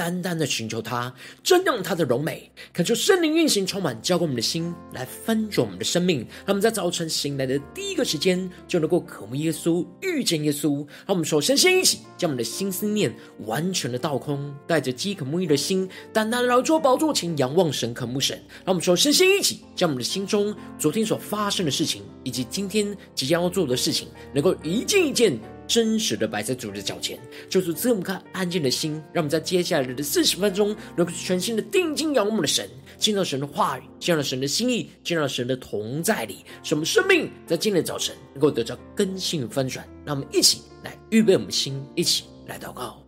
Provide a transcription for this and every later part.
单单的寻求他，瞻仰他的荣美，恳求圣灵运行，充满浇灌我们的心，来翻转我们的生命。让我们在早晨醒来的第一个时间，就能够渴慕耶稣，遇见耶稣。让我们首先先一起将我们的心思念完全的倒空，带着饥渴慕义的心，单单来到主宝座前仰望神，渴慕神。让我们首先先一起将我们的心中昨天所发生的事情，以及今天即将要做的事情，能够一件一件。真实的摆在主的脚前，就是这么看安静的心，让我们在接下来的四十分钟，能够全心的定睛仰望我们的神，见到神的话语，见到神的心意，见到神的同在里，使我们生命在今天的早晨能够得到更新翻转。让我们一起来预备我们的心，一起来祷告。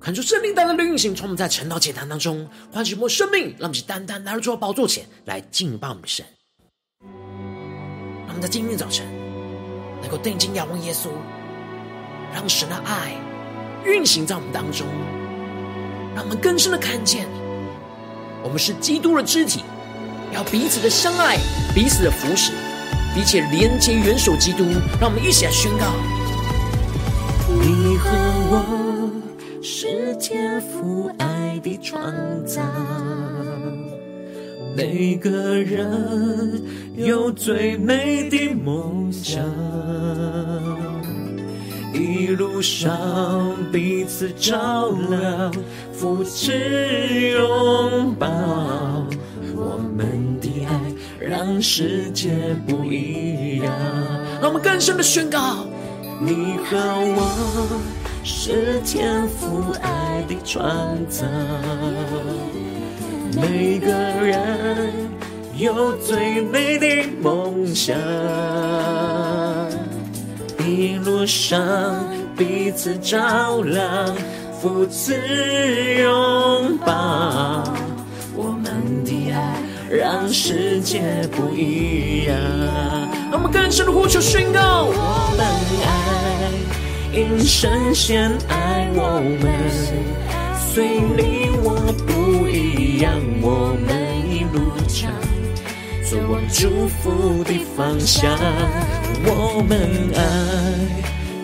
看出圣灵单单的运行，从我们在晨祷祭坛当中唤醒我们生命，让我们单单来到主的宝座前来敬拜我们的神。让我们在今天早晨能够定睛仰望耶稣，让神的爱运行在我们当中，让我们更深的看见，我们是基督的肢体，要彼此的相爱，彼此的扶持，彼此连接元首基督。让我们一起来宣告：你和我。是天父爱的创造，每个人有最美的梦想，一路上彼此照亮，扶持拥抱，我们的爱让世界不一样。让我们更深的宣告，你和我。是天赋爱的创造，每个人有最美的梦想，一路上彼此照亮，扶持拥抱，我们的爱让世界不一样。让我们更深的呼求宣告，我们爱。因神先爱我们，虽你我不一样，我们一路唱走往祝福的方向。我们爱，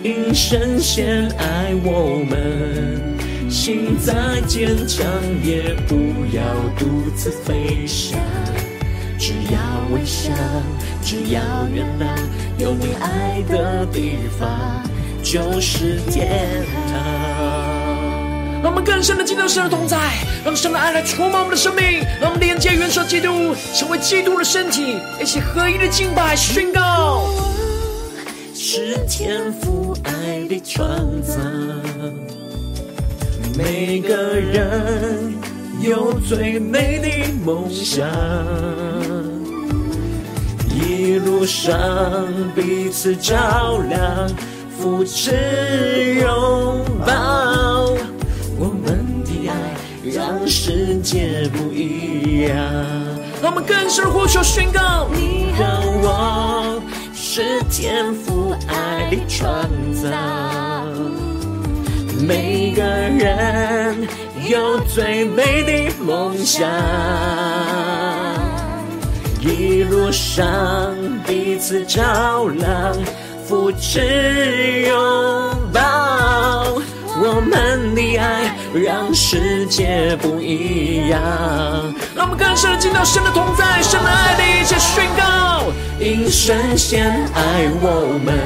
因神先爱我们，心再坚强也不要独自飞翔，只要微笑，只要原谅，有你爱的地方。就是天堂。让我们更深的进入神的同在，让神的爱来充满我们的生命，让我们连接元首基督，成为基督的身体，一起合一的敬拜宣告。是天父爱的创造，每个人有最美的梦想，一路上彼此照亮。扶持拥抱，我们的爱让世界不一样。让我们更深呼求宣告：你和我是天赋爱的创造，每个人有最美的梦想，一路上彼此照亮。扶持拥抱，我们的爱让世界不一样。让我们更深的进到神的同在，神的爱的一切宣告。因神先爱我们，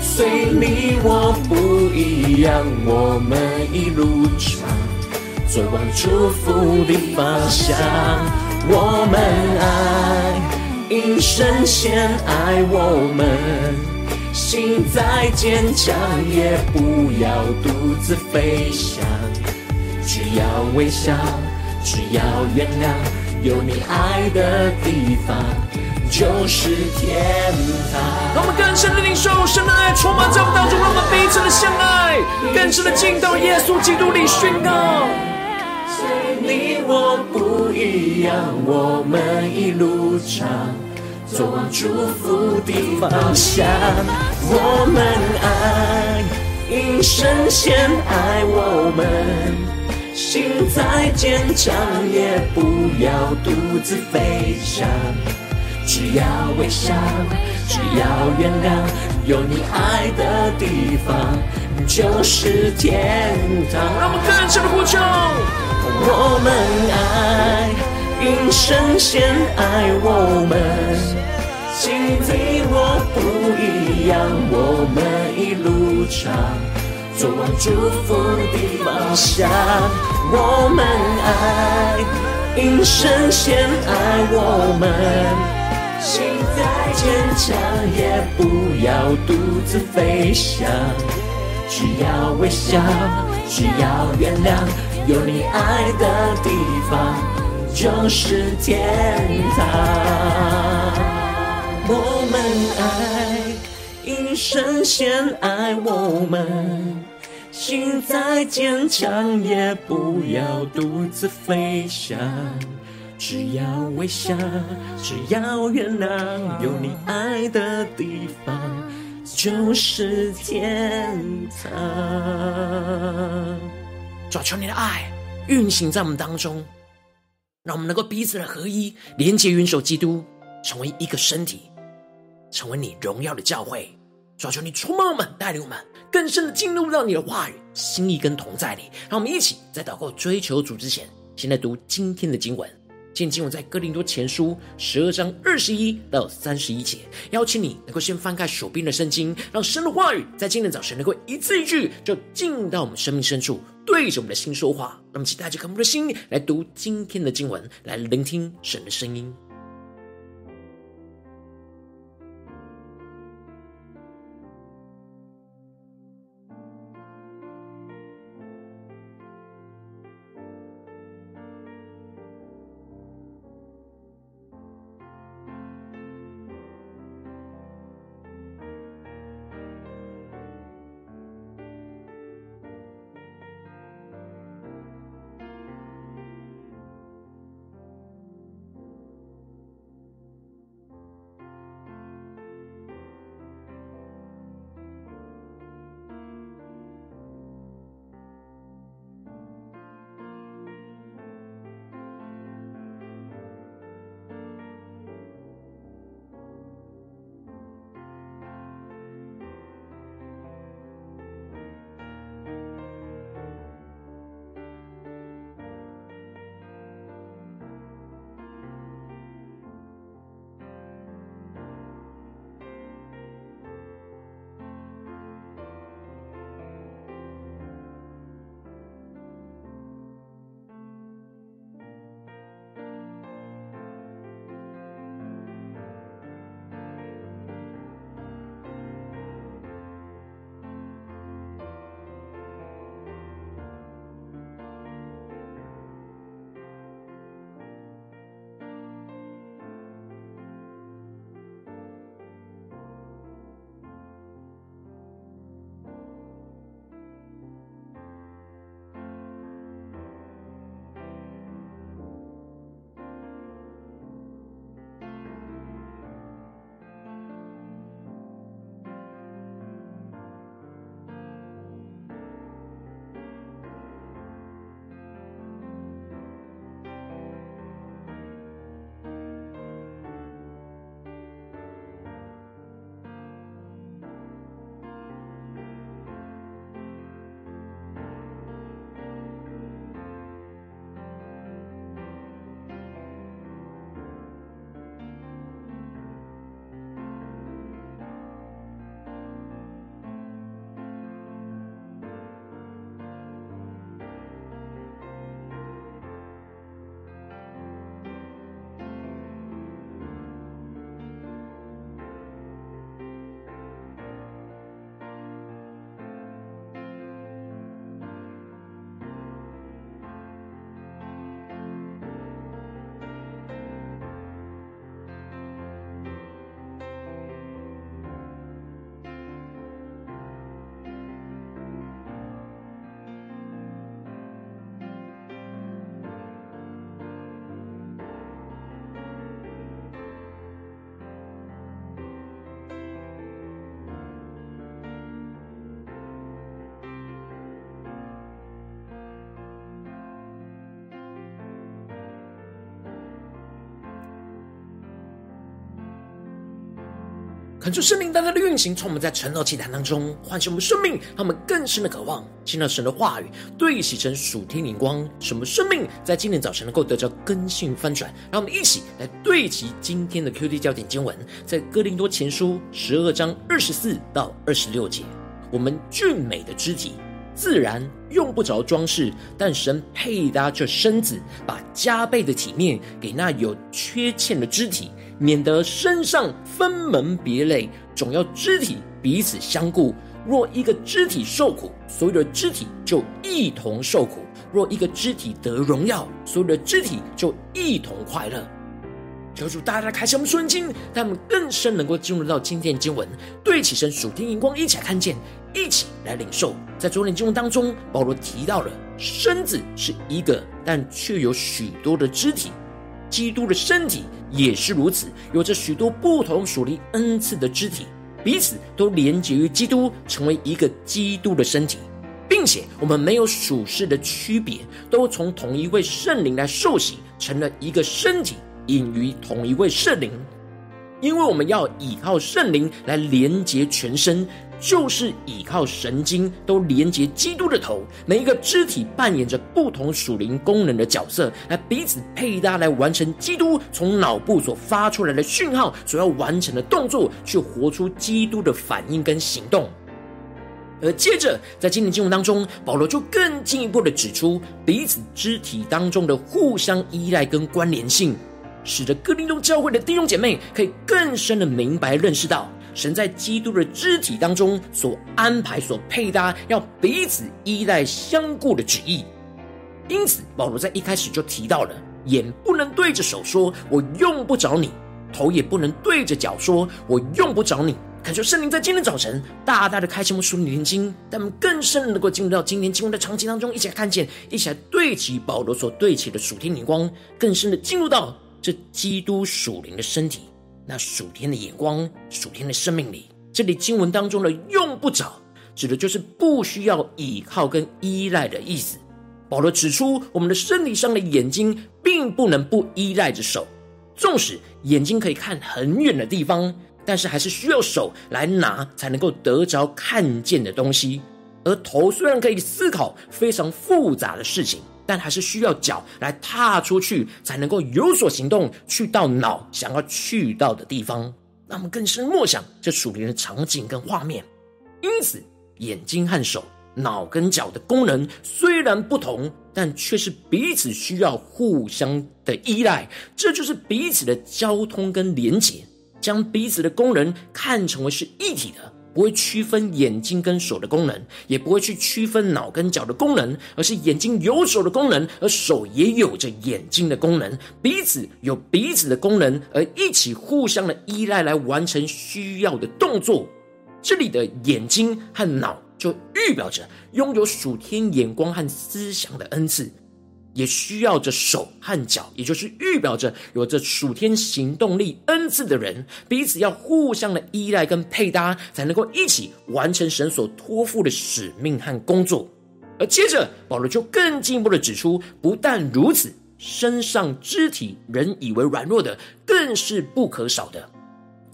虽你我不一样，我们一路闯，做往祝福的方向。我们爱，因神先爱我们。心再坚强，也不要独自飞翔。只要微笑，只要原谅，有你爱的地方就是天堂。让我们更深的领受神的爱，充满在我们当中，让我们彼此的相爱，更深的进到耶稣基督里宣告。你我不一样，我们一路上。做祝福的方向，我们爱，因神先爱我们，心再坚强也不要独自飞翔，只要微笑，只要原谅，有你爱的地方就是天堂。让我们更深的呼求，我们爱。因神先爱我们，心里我不一样，我们一路唱走往祝福的方向。我们爱，因神先爱我们，心再坚强也不要独自飞翔，只要微笑，只要原谅，有你爱的地方。就是天堂。我们爱，因神先爱我们，心再坚强也不要独自飞翔。只要微笑，只要原谅，有你爱的地方就是天堂。主，求你的爱运行在我们当中。让我们能够彼此的合一，连接元首基督，成为一个身体，成为你荣耀的教会。主，求你充满我们，带领我们更深的进入到你的话语、心意跟同在里。让我们一起在祷告、追求主之前，先来读今天的经文。今天经文在哥林多前书十二章二十一到三十一节。邀请你能够先翻开手边的圣经，让神的话语在今天早晨能够一字一句，就进到我们生命深处。对着我们的心说话，那么请大家看我们的心来读今天的经文，来聆听神的声音。恳求圣灵大大的运行，从我们在晨祷祈坛当中唤醒我们生命，让我们更深的渴望听到神的话语，对齐成属天灵光，使我们生命在今天早晨能够得着更新翻转。让我们一起来对齐今天的 QD 焦点经文，在哥林多前书十二章二十四到二十六节。我们俊美的肢体自然用不着装饰，但神配搭这身子，把加倍的体面给那有缺欠的肢体。免得身上分门别类，总要肢体彼此相顾。若一个肢体受苦，所有的肢体就一同受苦；若一个肢体得荣耀，所有的肢体就一同快乐。求主大大开启我们顺经，让我们更深能够进入到今天的经文，对起身属天荧光，一起来看见，一起来领受。在昨天经文当中，保罗提到了身子是一个，但却有许多的肢体。基督的身体也是如此，有着许多不同属灵恩赐的肢体，彼此都连结于基督，成为一个基督的身体，并且我们没有属世的区别，都从同一位圣灵来受洗，成了一个身体，隐于同一位圣灵。因为我们要依靠圣灵来连结全身。就是依靠神经都连接基督的头，每一个肢体扮演着不同属灵功能的角色，来彼此配搭，来完成基督从脑部所发出来的讯号所要完成的动作，去活出基督的反应跟行动。而接着，在今天经文当中，保罗就更进一步的指出彼此肢体当中的互相依赖跟关联性，使得哥林多教会的弟兄姐妹可以更深的明白认识到。神在基督的肢体当中所安排、所配搭，要彼此依赖相顾的旨意。因此，保罗在一开始就提到了：眼不能对着手说“我用不着你”，头也不能对着脚说“我用不着你”。恳求圣灵在今天早晨大大的开启我们属灵的眼睛，让我们更深的能够进入到今天经文的场景当中，一起来看见，一起来对齐保罗所对齐的属天眼光，更深的进入到这基督属灵的身体。那属天的眼光，属天的生命里，这里经文当中的“用不着”，指的就是不需要依靠跟依赖的意思。保罗指出，我们的身体上的眼睛，并不能不依赖着手。纵使眼睛可以看很远的地方，但是还是需要手来拿，才能够得着看见的东西。而头虽然可以思考非常复杂的事情。但还是需要脚来踏出去，才能够有所行动，去到脑想要去到的地方。那么更深默想这属灵的场景跟画面。因此，眼睛和手、脑跟脚的功能虽然不同，但却是彼此需要互相的依赖。这就是彼此的交通跟连结，将彼此的功能看成为是一体的。不会区分眼睛跟手的功能，也不会去区分脑跟脚的功能，而是眼睛有手的功能，而手也有着眼睛的功能，彼此有彼此的功能，而一起互相的依赖来完成需要的动作。这里的眼睛和脑就预表着拥有属天眼光和思想的恩赐。也需要着手和脚，也就是预表着有着属天行动力恩赐的人，彼此要互相的依赖跟配搭，才能够一起完成神所托付的使命和工作。而接着保罗就更进一步的指出，不但如此，身上肢体人以为软弱的，更是不可少的。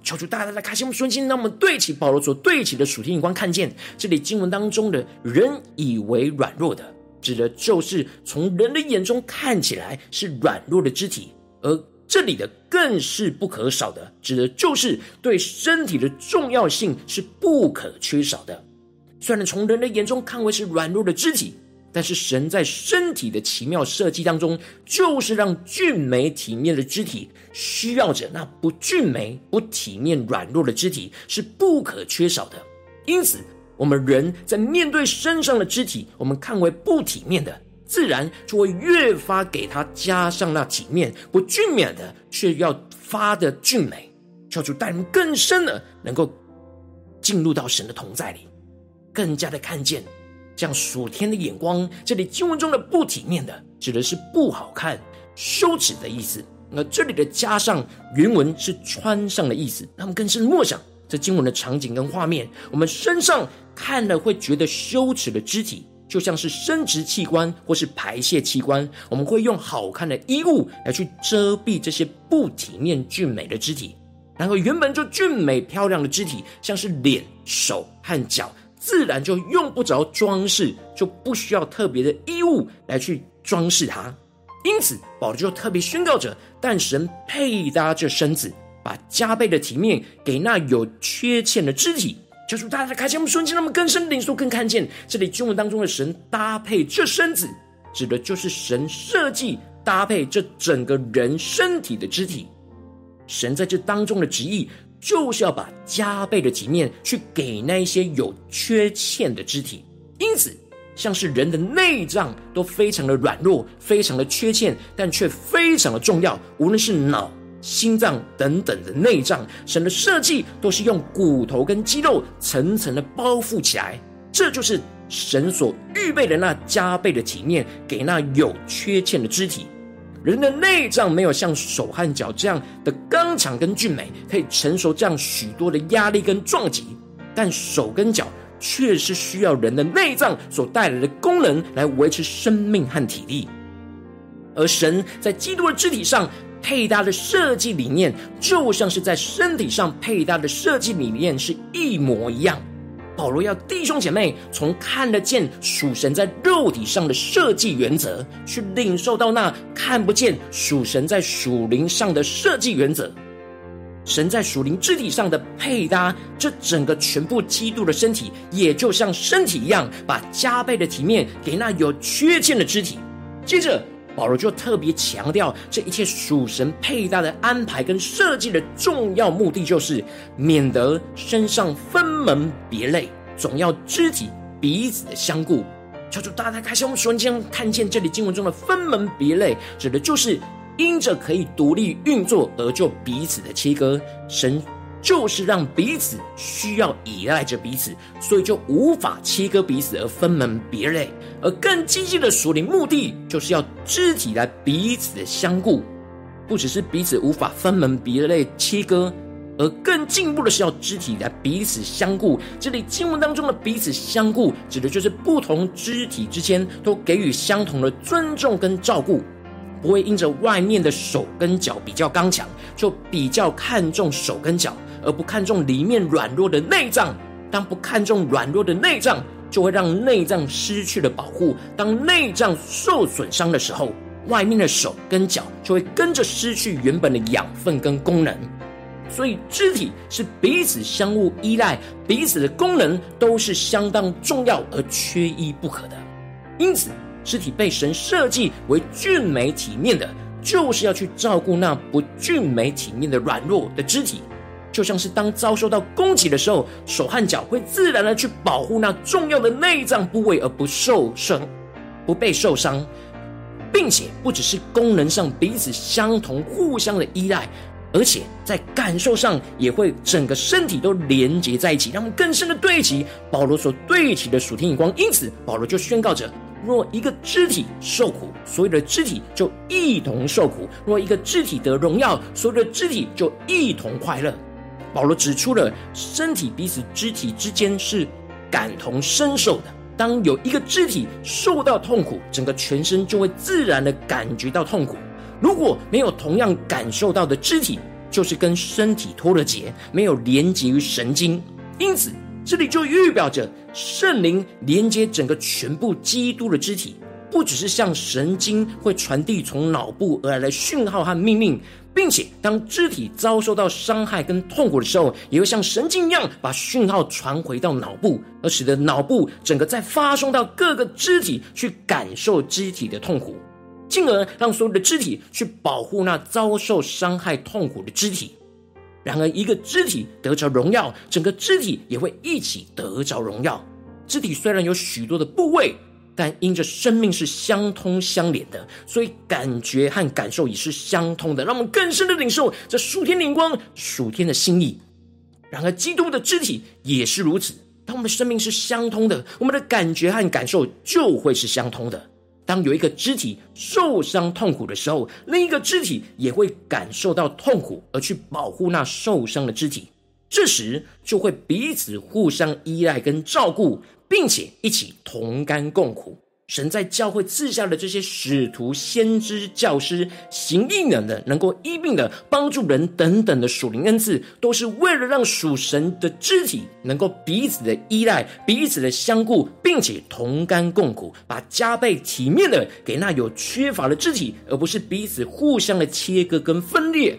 求主大大的开心我们顺心，让我们对齐保罗所对齐的属天眼光，看见这里经文当中的人以为软弱的。指的就是从人的眼中看起来是软弱的肢体，而这里的更是不可少的，指的就是对身体的重要性是不可缺少的。虽然从人的眼中看为是软弱的肢体，但是神在身体的奇妙设计当中，就是让俊美体面的肢体需要着那不俊美、不体面、软弱的肢体是不可缺少的。因此，我们人在面对身上的肢体，我们看为不体面的，自然就会越发给它加上那体面；不俊美的，却要发的俊美。求主带人更深的，能够进入到神的同在里，更加的看见这样属天的眼光。这里经文中的不体面的，指的是不好看、羞耻的意思。那这里的加上原文是穿上的意思，那么更是默想。这经文的场景跟画面，我们身上看了会觉得羞耻的肢体，就像是生殖器官或是排泄器官，我们会用好看的衣物来去遮蔽这些不体面俊美的肢体，然后原本就俊美漂亮的肢体，像是脸、手和脚，自然就用不着装饰，就不需要特别的衣物来去装饰它。因此，保罗就特别宣告着：但神配搭这身子，把加倍的体面给那有缺欠的肢体。求主大家开启我们瞬间，让我们更深领受、更看见这里经文当中的神搭配这身子，指的就是神设计搭配这整个人身体的肢体。神在这当中的旨意，就是要把加倍的体面去给那一些有缺欠的肢体。因此，像是人的内脏都非常的软弱，非常的缺欠，但却非常的重要。无论是脑。心脏等等的内脏，神的设计都是用骨头跟肌肉层层的包覆起来，这就是神所预备的那加倍的体面，给那有缺欠的肢体。人的内脏没有像手和脚这样的刚强跟俊美，可以承受这样许多的压力跟撞击，但手跟脚却是需要人的内脏所带来的功能来维持生命和体力，而神在基督的肢体上。配搭的设计理念，就像是在身体上配搭的设计理念是一模一样。保罗要弟兄姐妹从看得见属神在肉体上的设计原则，去领受到那看不见属神在属灵上的设计原则。神在属灵肢体上的配搭，这整个全部基督的身体，也就像身体一样，把加倍的体面给那有缺陷的肢体。接着。保罗就特别强调，这一切属神配搭的安排跟设计的重要目的，就是免得身上分门别类，总要肢体彼此的相顾。求主大大开启我们瞬间看见这里经文中的分门别类，指的就是因着可以独立运作而就彼此的切割。神。就是让彼此需要依赖着彼此，所以就无法切割彼此而分门别类。而更积极的属灵目的，就是要肢体来彼此的相顾，不只是彼此无法分门别类切割，而更进步的是要肢体来彼此相顾。这里经文当中的彼此相顾，指的就是不同肢体之间都给予相同的尊重跟照顾，不会因着外面的手跟脚比较刚强，就比较看重手跟脚。而不看重里面软弱的内脏，当不看重软弱的内脏，就会让内脏失去了保护。当内脏受损伤的时候，外面的手跟脚就会跟着失去原本的养分跟功能。所以，肢体是彼此相互依赖，彼此的功能都是相当重要而缺一不可的。因此，肢体被神设计为俊美体面的，就是要去照顾那不俊美体面的软弱的肢体。就像是当遭受到攻击的时候，手和脚会自然的去保护那重要的内脏部位，而不受伤，不被受伤，并且不只是功能上彼此相同、互相的依赖，而且在感受上也会整个身体都连接在一起，让我们更深的对齐保罗所对齐的属天眼光。因此，保罗就宣告着：若一个肢体受苦，所有的肢体就一同受苦；若一个肢体得荣耀，所有的肢体就一同快乐。保罗指出了身体彼此肢体之间是感同身受的。当有一个肢体受到痛苦，整个全身就会自然的感觉到痛苦。如果没有同样感受到的肢体，就是跟身体脱了节，没有连接于神经。因此，这里就预表着圣灵连接整个全部基督的肢体，不只是像神经会传递从脑部而来的讯号和命令。并且，当肢体遭受到伤害跟痛苦的时候，也会像神经一样，把讯号传回到脑部，而使得脑部整个再发送到各个肢体去感受肢体的痛苦，进而让所有的肢体去保护那遭受伤害痛苦的肢体。然而，一个肢体得着荣耀，整个肢体也会一起得着荣耀。肢体虽然有许多的部位。但因着生命是相通相连的，所以感觉和感受也是相通的，让我们更深的领受这属天灵光、属天的心意。然而，基督的肢体也是如此。当我们的生命是相通的，我们的感觉和感受就会是相通的。当有一个肢体受伤痛苦的时候，另一个肢体也会感受到痛苦，而去保护那受伤的肢体。这时就会彼此互相依赖跟照顾。并且一起同甘共苦，神在教会赐下的这些使徒、先知、教师、行异能的、能够医病的、帮助人等等的属灵恩赐，都是为了让属神的肢体能够彼此的依赖、彼此的相顾，并且同甘共苦，把加倍体面的给那有缺乏的肢体，而不是彼此互相的切割跟分裂。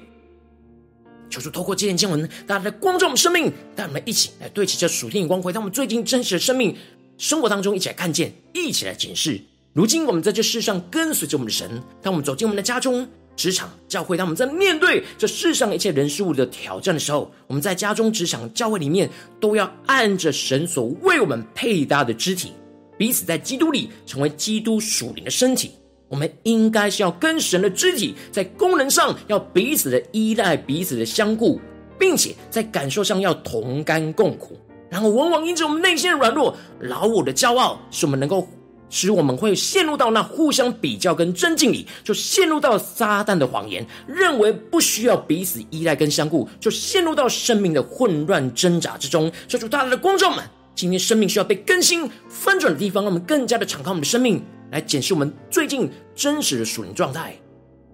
求主透过这段经文，大家来光照我们生命，带我们一起来对齐这属天眼光，回到我们最近真实的生命。生活当中一起来看见，一起来检视。如今我们在这世上跟随着我们的神，当我们走进我们的家中、职场、教会，当我们在面对这世上一切人事物的挑战的时候，我们在家中、职场、教会里面，都要按着神所为我们配搭的肢体，彼此在基督里成为基督属灵的身体。我们应该是要跟神的肢体在功能上要彼此的依赖、彼此的相顾，并且在感受上要同甘共苦。然后，往往因着我们内心的软弱、老我的骄傲，使我们能够使我们会陷入到那互相比较跟争竞里，就陷入到撒旦的谎言，认为不需要彼此依赖跟相顾，就陷入到生命的混乱挣扎之中。求主大大的光照们，今天生命需要被更新翻转的地方，让我们更加的敞开我们的生命，来检视我们最近真实的属灵状态。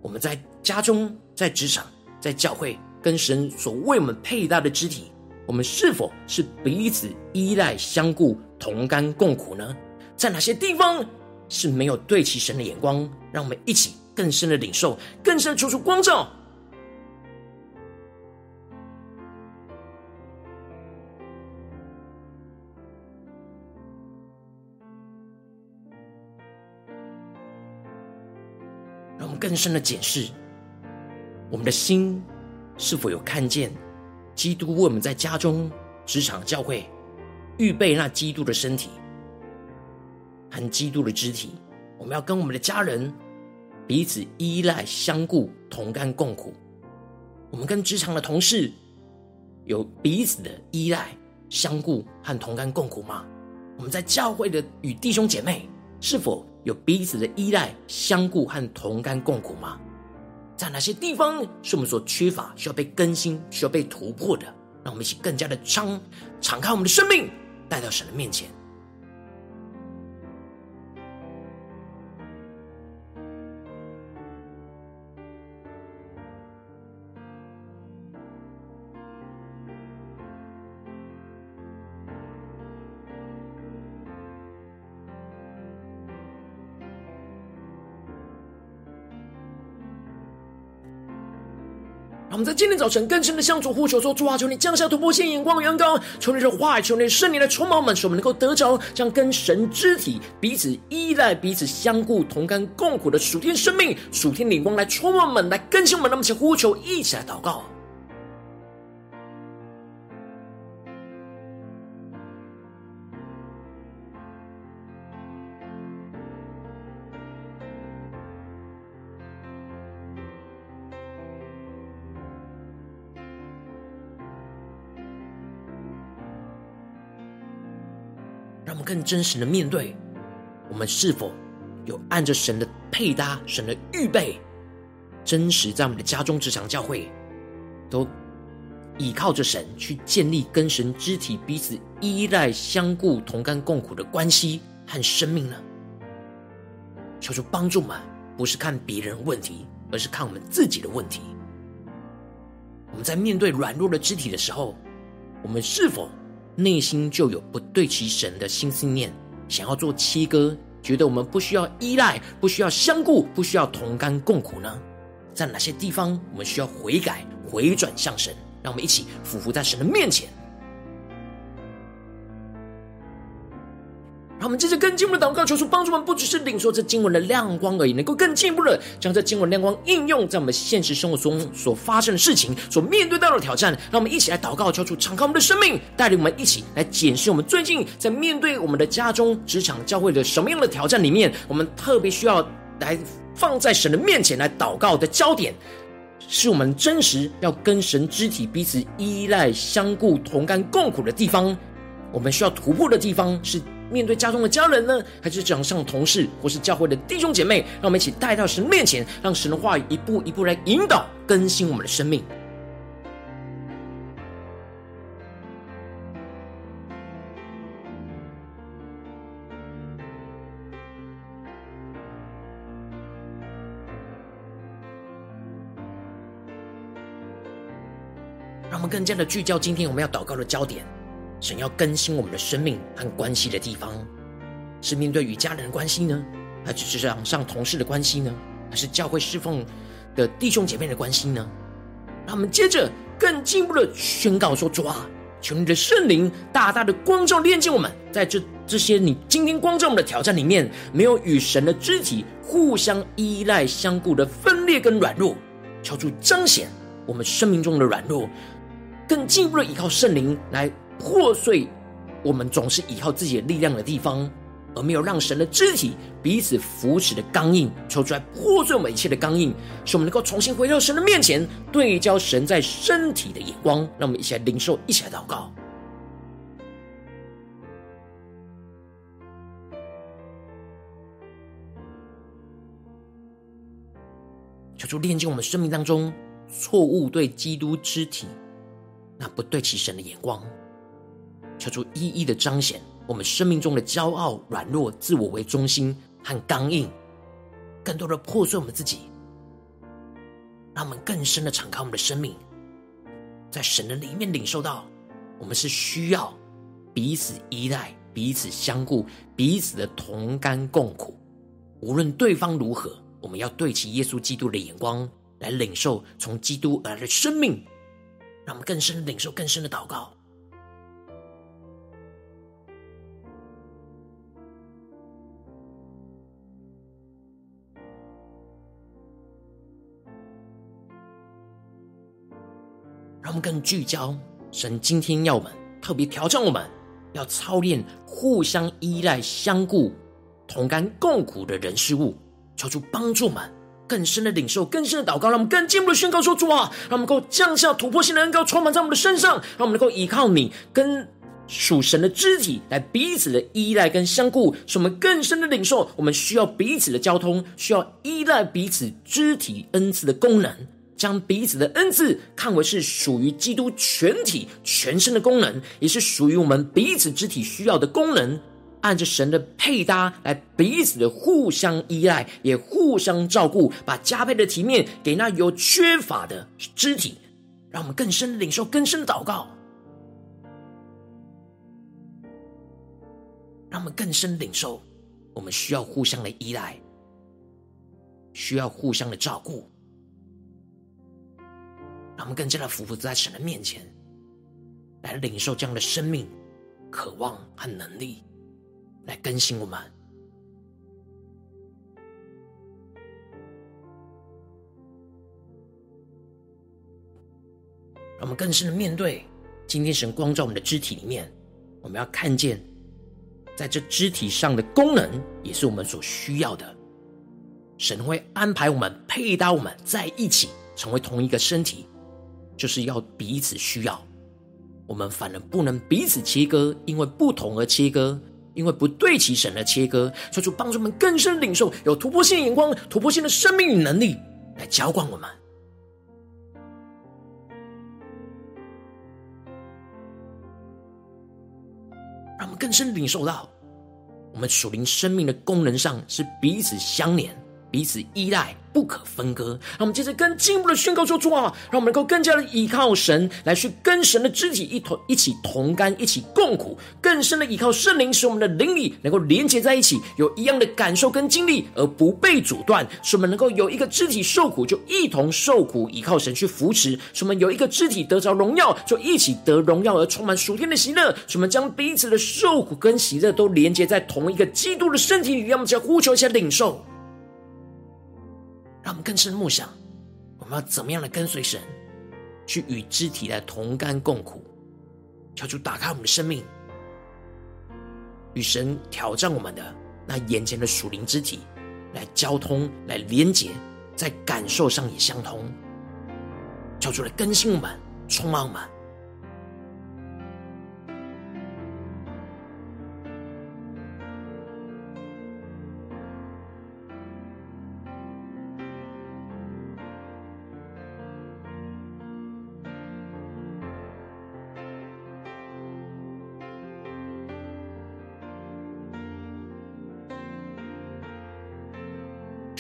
我们在家中、在职场、在教会，跟神所为我们佩戴的肢体。我们是否是彼此依赖、相顾、同甘共苦呢？在哪些地方是没有对齐神的眼光？让我们一起更深的领受，更深的求出光照。更深的检视，我们的心是否有看见。基督为我们在家中、职场、教会预备那基督的身体和基督的肢体，我们要跟我们的家人彼此依赖、相顾、同甘共苦。我们跟职场的同事有彼此的依赖、相顾和同甘共苦吗？我们在教会的与弟兄姐妹是否有彼此的依赖、相顾和同甘共苦吗？在哪些地方是我们所缺乏、需要被更新、需要被突破的？让我们一起更加的敞敞开我们的生命，带到神的面前。我们在今天早晨更深的向主呼求说：主啊，求你降下突破性眼光远高，求你的话语，求你的圣灵来充满我们，使我们能够得着这样跟神肢体彼此依赖、彼此相顾、同甘共苦的属天生命、属天灵光来充满我们，来更新我们。那么，请呼求，一起来祷告。更真实的面对，我们是否有按着神的配搭、神的预备，真实在我们的家中、职场、教会，都倚靠着神去建立跟神肢体彼此依赖、相顾、同甘共苦的关系和生命呢？求主帮助我们，不是看别人问题，而是看我们自己的问题。我们在面对软弱的肢体的时候，我们是否内心就有不对齐神的心思念，想要做七哥，觉得我们不需要依赖，不需要相顾，不需要同甘共苦呢？在哪些地方我们需要悔改、回转向神？让我们一起俯伏在神的面前。让我们接着更进一步的祷告，求主帮助我们，不只是领受这经文的亮光而已，能够更进一步的将这经文亮光应用在我们现实生活中所发生的事情、所面对到的挑战。让我们一起来祷告，求主敞开我们的生命，带领我们一起来检视我们最近在面对我们的家中、职场、教会的什么样的挑战里面，我们特别需要来放在神的面前来祷告的焦点，是我们真实要跟神肢体彼此依赖、相顾、同甘共苦的地方。我们需要突破的地方是。面对家中的家人呢还是掌上同事或是教会的弟兄姐妹让我们一起带到神面前让神的话语一步一步来引导更新我们的生命。让我们更加的聚焦今天我们要祷告的焦点。神要更新我们的生命和关系的地方，是面对与家人关系呢，还是职场上同事的关系呢，还是教会侍奉的弟兄姐妹的关系呢？让我们接着更进一步的宣告说：主啊，求你的圣灵大大的光照炼净我们，在这这些你今天光照我们的挑战里面，没有与神的肢体互相依赖相顾的分裂跟软弱，求主彰显我们生命中的软弱，更进一步的依靠圣灵来。破碎我们总是依靠自己的力量的地方，而没有让神的肢体彼此扶持的刚硬，抽出来破碎我们一切的刚硬，使我们能够重新回到神的面前，对焦神在身体的眼光。让我们一起来领受，一起来祷告，求主炼净我们生命当中错误对基督肢体那不对齐神的眼光。求主一一的彰显我们生命中的骄傲、软弱、自我为中心和刚硬，更多的破碎我们自己，让我们更深的敞开我们的生命，在神的里面领受到，我们是需要彼此依赖、彼此相顾、彼此的同甘共苦。无论对方如何，我们要对齐耶稣基督的眼光来领受从基督而来的生命，让我们更深的领受、更深的祷告。让我们更聚焦，神今天要我们特别挑战我们，要操练互相依赖、相顾、同甘共苦的人事物，求主帮助我们更深的领受、更深的祷告，让我们更进一步的宣告说：主啊，让我们够降下突破性的恩膏，充满在我们的身上，让我们能够依靠你跟属神的肢体来彼此的依赖跟相顾，使我们更深的领受，我们需要彼此的交通，需要依赖彼此肢体恩赐的功能。将彼此的恩赐看为是属于基督全体全身的功能，也是属于我们彼此肢体需要的功能。按着神的配搭来彼此的互相依赖，也互相照顾，把加倍的体面给那有缺乏的肢体。让我们更深领受，更深祷告，让我们更深领受，我们需要互相的依赖，需要互相的照顾。让我们更加的俯伏在神的面前，来领受这样的生命、渴望和能力，来更新我们。让我们更深的面对今天神光照我们的肢体里面，我们要看见，在这肢体上的功能也是我们所需要的。神会安排我们、配搭我们在一起，成为同一个身体。就是要彼此需要，我们反而不能彼此切割，因为不同而切割，因为不对齐神而切割。求主帮助我们更深领受，有突破性眼光、突破性的生命与能力来浇灌我们，让我们更深领受到，我们属灵生命的功能上是彼此相连、彼此依赖。不可分割。让我们接着更进一步的宣告说：主啊，让我们能够更加的依靠神，来去跟神的肢体一同一起同甘，一起共苦，更深的依靠圣灵，使我们的灵里能够连接在一起，有一样的感受跟经历，而不被阻断。使我们能够有一个肢体受苦，就一同受苦，依靠神去扶持；使我们有一个肢体得着荣耀，就一起得荣耀，而充满属天的喜乐。使我们将彼此的受苦跟喜乐都连接在同一个基督的身体里，让我们再呼求一下领受。让我们更深默想，我们要怎么样的跟随神，去与肢体来同甘共苦，求主打开我们的生命，与神挑战我们的那眼前的属灵肢体来交通、来连结，在感受上也相通，求主来更新我们、充满我们。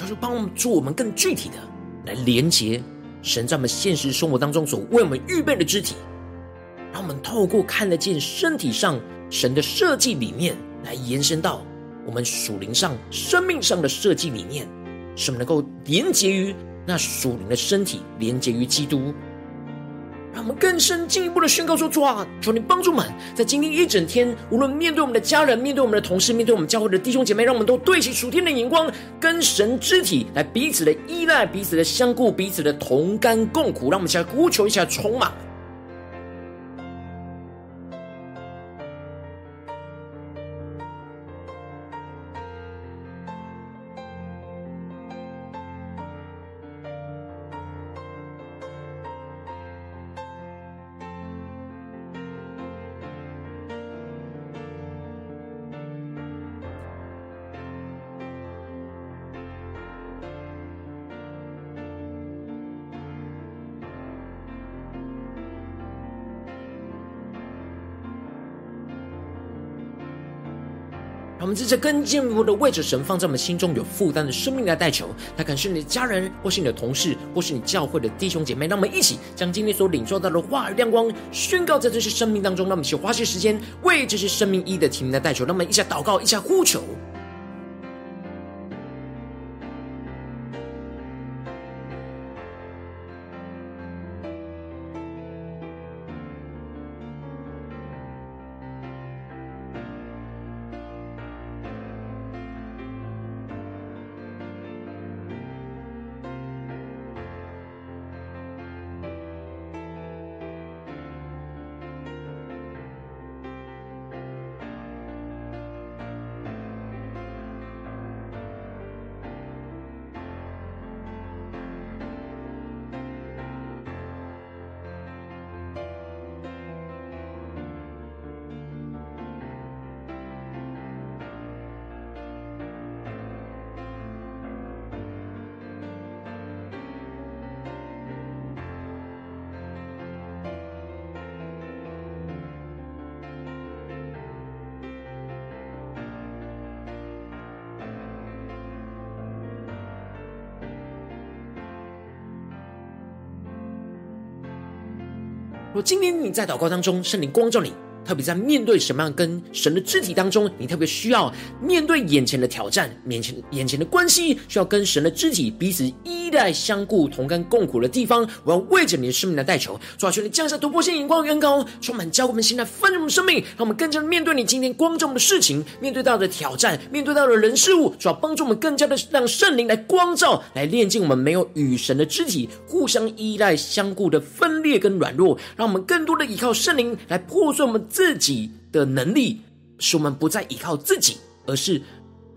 就帮我们做我们更具体的来连接神在我们现实生活当中所为我们预备的肢体，让我们透过看得见身体上神的设计理念，来延伸到我们属灵上、生命上的设计理念，使我们能够连接于那属灵的身体，连接于基督。让我们更深进一步的宣告说：主啊，求你帮助我们，在今天一整天，无论面对我们的家人、面对我们的同事、面对我们教会的弟兄姐妹，让我们都对齐属天的眼光，跟神肢体来彼此的依赖、彼此的相顾、彼此的同甘共苦。让我们一起来呼求，一下充满。试着更进一步的为着神放在我们心中有负担的生命来代求，他可能是你的家人，或是你的同事，或是你教会的弟兄姐妹。让我们一起将今天所领受到的话语亮光宣告在这些生命当中。让我们一起花些时间为这些生命一的提名来代求。让我们一起祷告，一起呼求。今天你在祷告当中，圣灵光照你。特别在面对什么样跟神的肢体当中，你特别需要面对眼前的挑战，面前眼前的关系，需要跟神的肢体彼此依赖相顾、同甘共苦的地方，我要为着你的生命来代求，主啊，求你降下突破性眼光，远高，充满教会我们心来丰盛的生命，让我们更加的面对你今天光照我们的事情，面对到的挑战，面对到的人事物，主要帮助我们更加的让圣灵来光照，来炼净我们没有与神的肢体互相依赖相顾的分裂跟软弱，让我们更多的依靠圣灵来破碎我们。自己的能力，使我们不再依靠自己，而是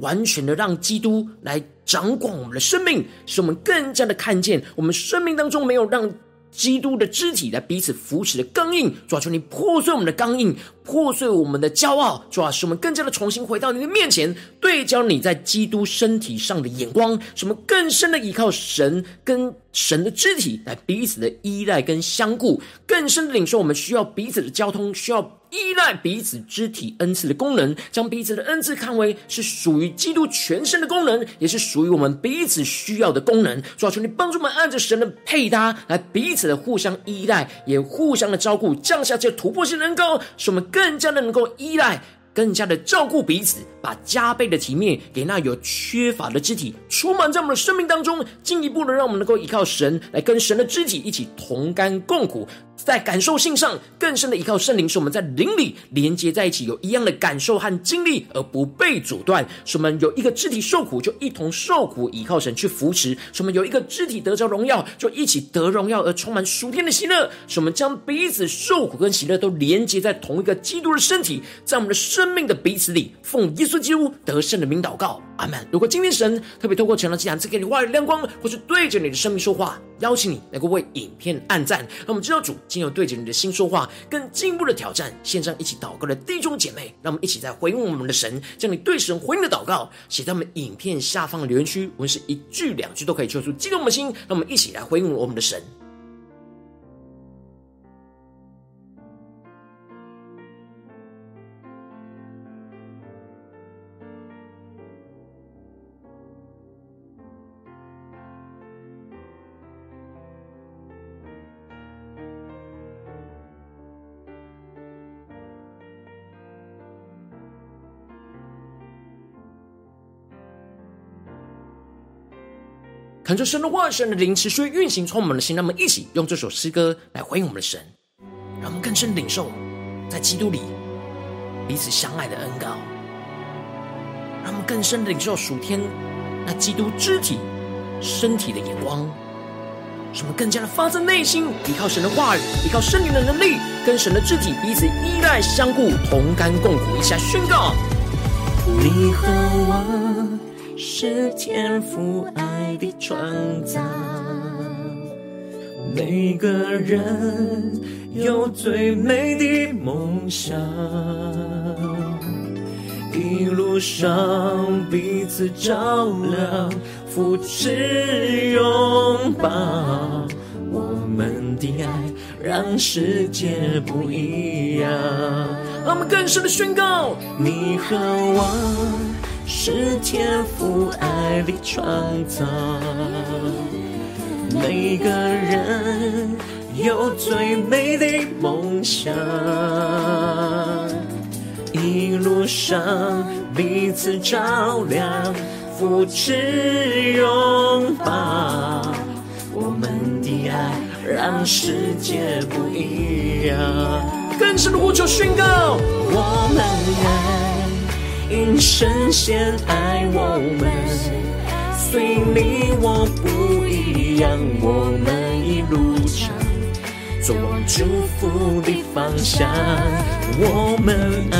完全的让基督来掌管我们的生命，使我们更加的看见我们生命当中没有让。基督的肢体来彼此扶持的刚硬，主啊，求你破碎我们的刚硬，破碎我们的骄傲，主啊，使我们更加的重新回到你的面前，对焦你在基督身体上的眼光，使我们更深的依靠神跟神的肢体来彼此的依赖跟相顾，更深的领受我们需要彼此的交通，需要依赖彼此肢体恩赐的功能，将彼此的恩赐看为是属于基督全身的功能，也是属于我们彼此需要的功能。主啊，求你帮助我们按着神的配搭来彼此。的互相依赖，也互相的照顾，降下这突破性的恩膏，使我们更加的能够依赖，更加的照顾彼此，把加倍的体面给那有缺乏的肢体，充满在我们的生命当中，进一步的让我们能够依靠神，来跟神的肢体一起同甘共苦。在感受性上更深的依靠圣灵，使我们在灵里连接在一起，有一样的感受和经历，而不被阻断。使我们有一个肢体受苦，就一同受苦，依靠神去扶持；使我们有一个肢体得着荣耀，就一起得荣耀，而充满属天的喜乐。使我们将彼此受苦跟喜乐都连接在同一个基督的身体，在我们的生命的彼此里，奉耶稣基督得胜的名祷告，阿门。如果今天神特别透过《成了祭坛》赐给你话语亮光，或是对着你的生命说话，邀请你能够为影片按赞，让我们知道主。今后对着你的心说话，更进一步的挑战，线上一起祷告的弟兄姐妹，让我们一起在回应我们的神，将你对神回应的祷告写在我们影片下方的留言区，无论是一句两句都可以说出激动我们的心，让我们一起来回应我们的神。恳求神的话语、神的灵持续运行，充满我们的心。让我们一起用这首诗歌来回应我们的神，让我们更深领受在基督里彼此相爱的恩膏，让我们更深的领受属天那基督肢体身体的眼光，使我们更加的发自内心依靠神的话语，依靠圣灵的能力，跟神的肢体彼此依赖相顾，同甘共苦。一下宣告：你和我是天赋爱的创造，每个人有最美的梦想。一路上彼此照亮，扶持拥抱，我们的爱让世界不一样。让我们更深的宣告：你和我是天赋爱的创造，每个人有最美的梦想。一路上彼此照亮，扶持拥抱，我们的爱让世界不一样。更深的呼求宣告，我们爱，因神先爱我们，虽你我不一样，我们一路上。走往祝福的方向，我们爱，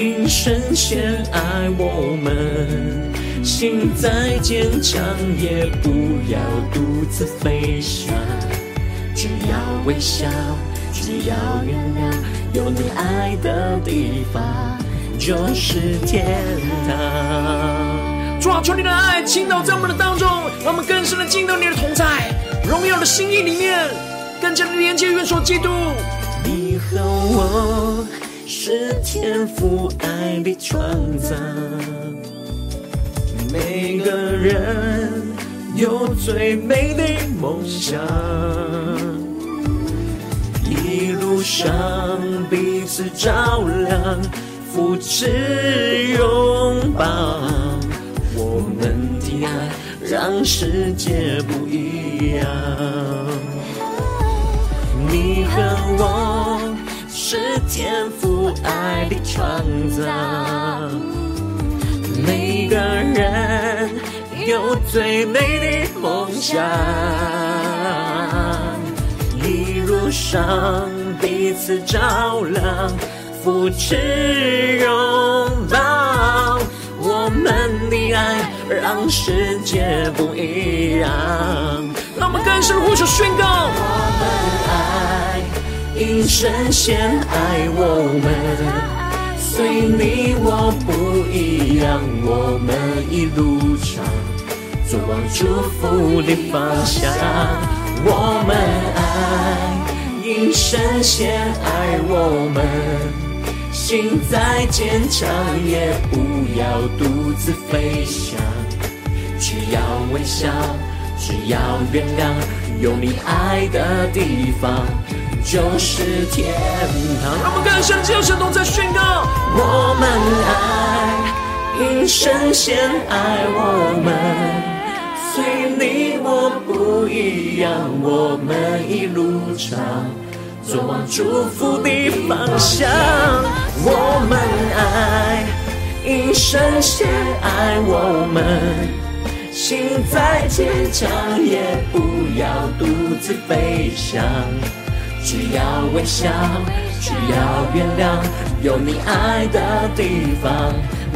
因神先爱我们，心再坚强也不要独自飞翔，只要微笑，只要原谅，有你爱的地方就是天堂。主啊，求你的爱倾倒在我们的当中，让我们更深的进到你的同在、荣耀的心意里面。更加的连接、元首基督。你和我是天赋爱的创造，每个人有最美的梦想，一路上彼此照亮，扶持拥抱，我们的爱让世界不一样。你和我是天赋爱的创造，每个人有最美的梦想，一路上彼此照亮，扶持拥抱，我们的爱让世界不一样。让我们更深呼求宣告：我们爱，因神先爱我们。虽你我不一样，我们一路上走往祝福的方向。我们爱，因神先爱我们。心再坚强，也不要独自飞翔，只要微笑。只要原谅，有你爱的地方就是天堂。让我们更深的向同在宣告：我们爱，因神先爱我们。虽你我不一样，我们一路唱做往祝福的方向。我们爱，因神先爱我们。心再坚强，也不要独自飞翔。只要微笑，只要原谅，有你爱的地方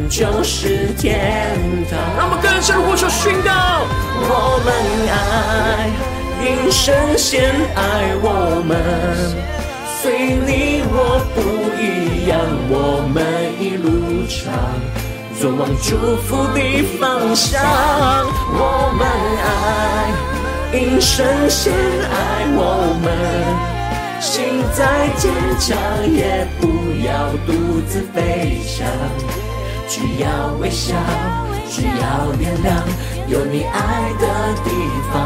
就是天堂。让我们更深呼求宣告：我们爱，因神先爱我们，虽你我不一样，我们一路唱。走往祝福的方向，我们爱，因神先爱我们，心再坚强也不要独自飞翔，只要微笑，只要原谅，有你爱的地方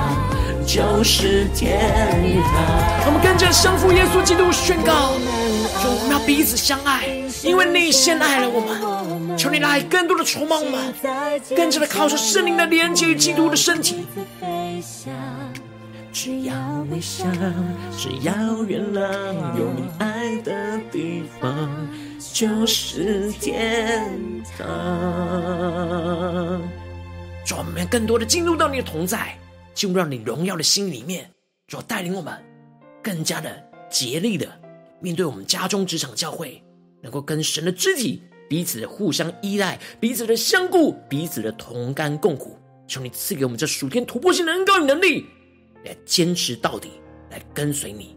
就是天堂。我们跟着圣父耶稣基督宣告。主，我们要彼此相爱，因为你先爱了我们。求你来更多的充满我们，更加的靠着圣灵的连接与基督的身体。只要微笑，只要原谅，有你爱的地方就是天堂。主，我们更多的进入到你的同在，进入到你荣耀的心里面，主带领我们更加的竭力的面对我们家中、职场、教会，能够跟神的肢体彼此的互相依赖，彼此的相顾，彼此的同甘共苦。求你赐给我们这属天突破性的恩膏与能力。来坚持到底，来跟随你。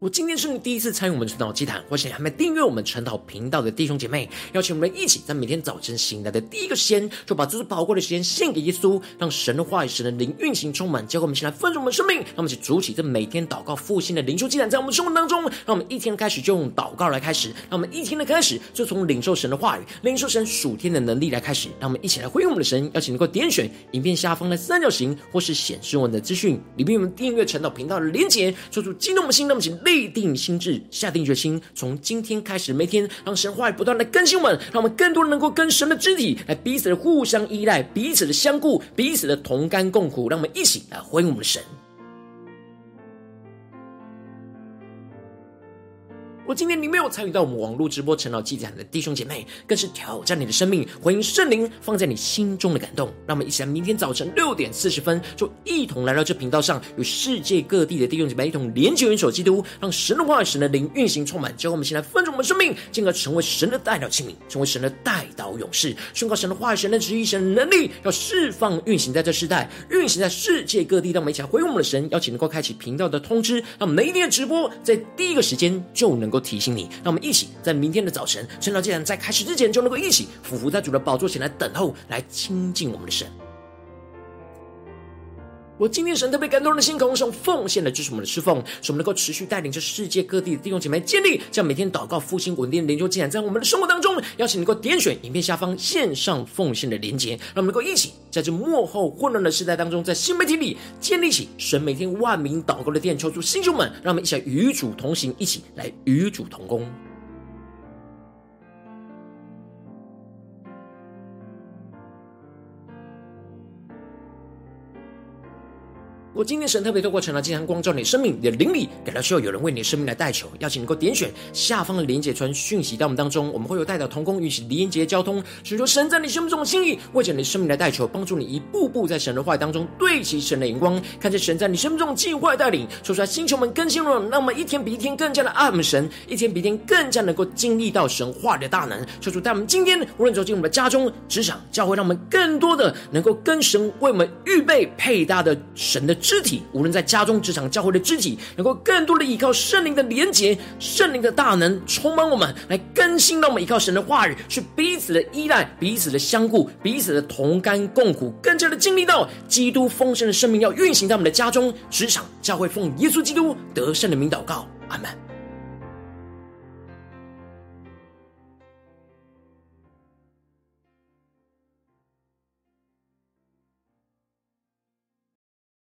我今天是你第一次参与我们晨祷祭坛，或是你还没订阅我们晨祷频道的弟兄姐妹，邀请我们一起在每天早晨醒来的第一个时间，就把这最宝贵的时间献给耶稣，让神的话语、神的灵运行充满，教会我们起来丰盛我们生命。让我们一起筑起这每天祷告复兴的灵修祭坛，在我们生活当中，让我们一天开始就用祷告来开始，让我们一天的开始就从领受神的话语、领受神属天的能力来开始。让我们一起来回应我们的神，邀请能够点选影片下方的三角形，或是显示我们的资讯里面，我们订阅晨祷频道的连结，做出激动的心，那么请立定心智。下定决心，从今天开始，每天让神话语不断的更新我们，让我们更多人能够跟神的肢体来彼此的互相依赖，彼此的相顾，彼此的同甘共苦，让我们一起来回应我们的神。我今天你没有参与到我们网络直播陈老祭坛的弟兄姐妹，更是挑战你的生命，回应圣灵放在你心中的感动。让我们一起来，明天早晨六点四十分，就一同来到这频道上，与世界各地的弟兄姐妹一同连接、元首基督，让神的话语、神的灵运行充满。之后，我们先来分盛我们生命，进而成为神的代表器皿，成为神的代祷勇士，宣告神的话语、神的旨意、神的能力，要释放、运行在这世代，运行在世界各地。让我们一起来回应我们的神，邀请能够开启频道的通知，让每一天的直播在第一个时间就能够。提醒你，让我们一起在明天的早晨，趁到既然在开始之前，就能够一起俯伏在主的宝座前来等候，来亲近我们的神。我今天神特别感动的心，空上奉献的就是我们的侍奉，使我们能够持续带领着世界各地的弟兄姐妹建立，这样每天祷告复兴稳定的灵修进展，在我们的生活当中，邀请你能够点选影片下方线上奉献的连结，让我们能够一起在这幕后混乱的时代当中，在新媒体里建立起神每天万名祷告的殿，求主弟兄们，让我们一起来与主同行，一起来与主同工。我今天神特别透过晨祷祭坛光照你生命，你的灵里感到需要有人为你的生命来代求，邀请你能够点选下方的连结传讯息到我们当中，我们会有代祷同工与其连结交通，寻求神在你生命中的心意，为着你生命来代求，帮助你一步步在神的话当中对齐神的眼光，看见神在你生命中的计划带领，说出来星球们更新了，让我们一天比一天更加的爱我们神，一天比一天更加能够经历到神话的大能，求主带我们今天无论走进我们的家中、职场、教会，让我们更多的能够跟神为我们预备配搭的神的。肢体，无论在家中、职场、教会的肢体，能够更多的依靠圣灵的连结，圣灵的大能充满我们，来更新，让我们依靠神的话语，去彼此的依赖、彼此的相顾、彼此的同甘共苦，更加的经历到基督丰盛的生命要运行在我们的家中、职场、教会，奉耶稣基督得胜的名祷告，阿门。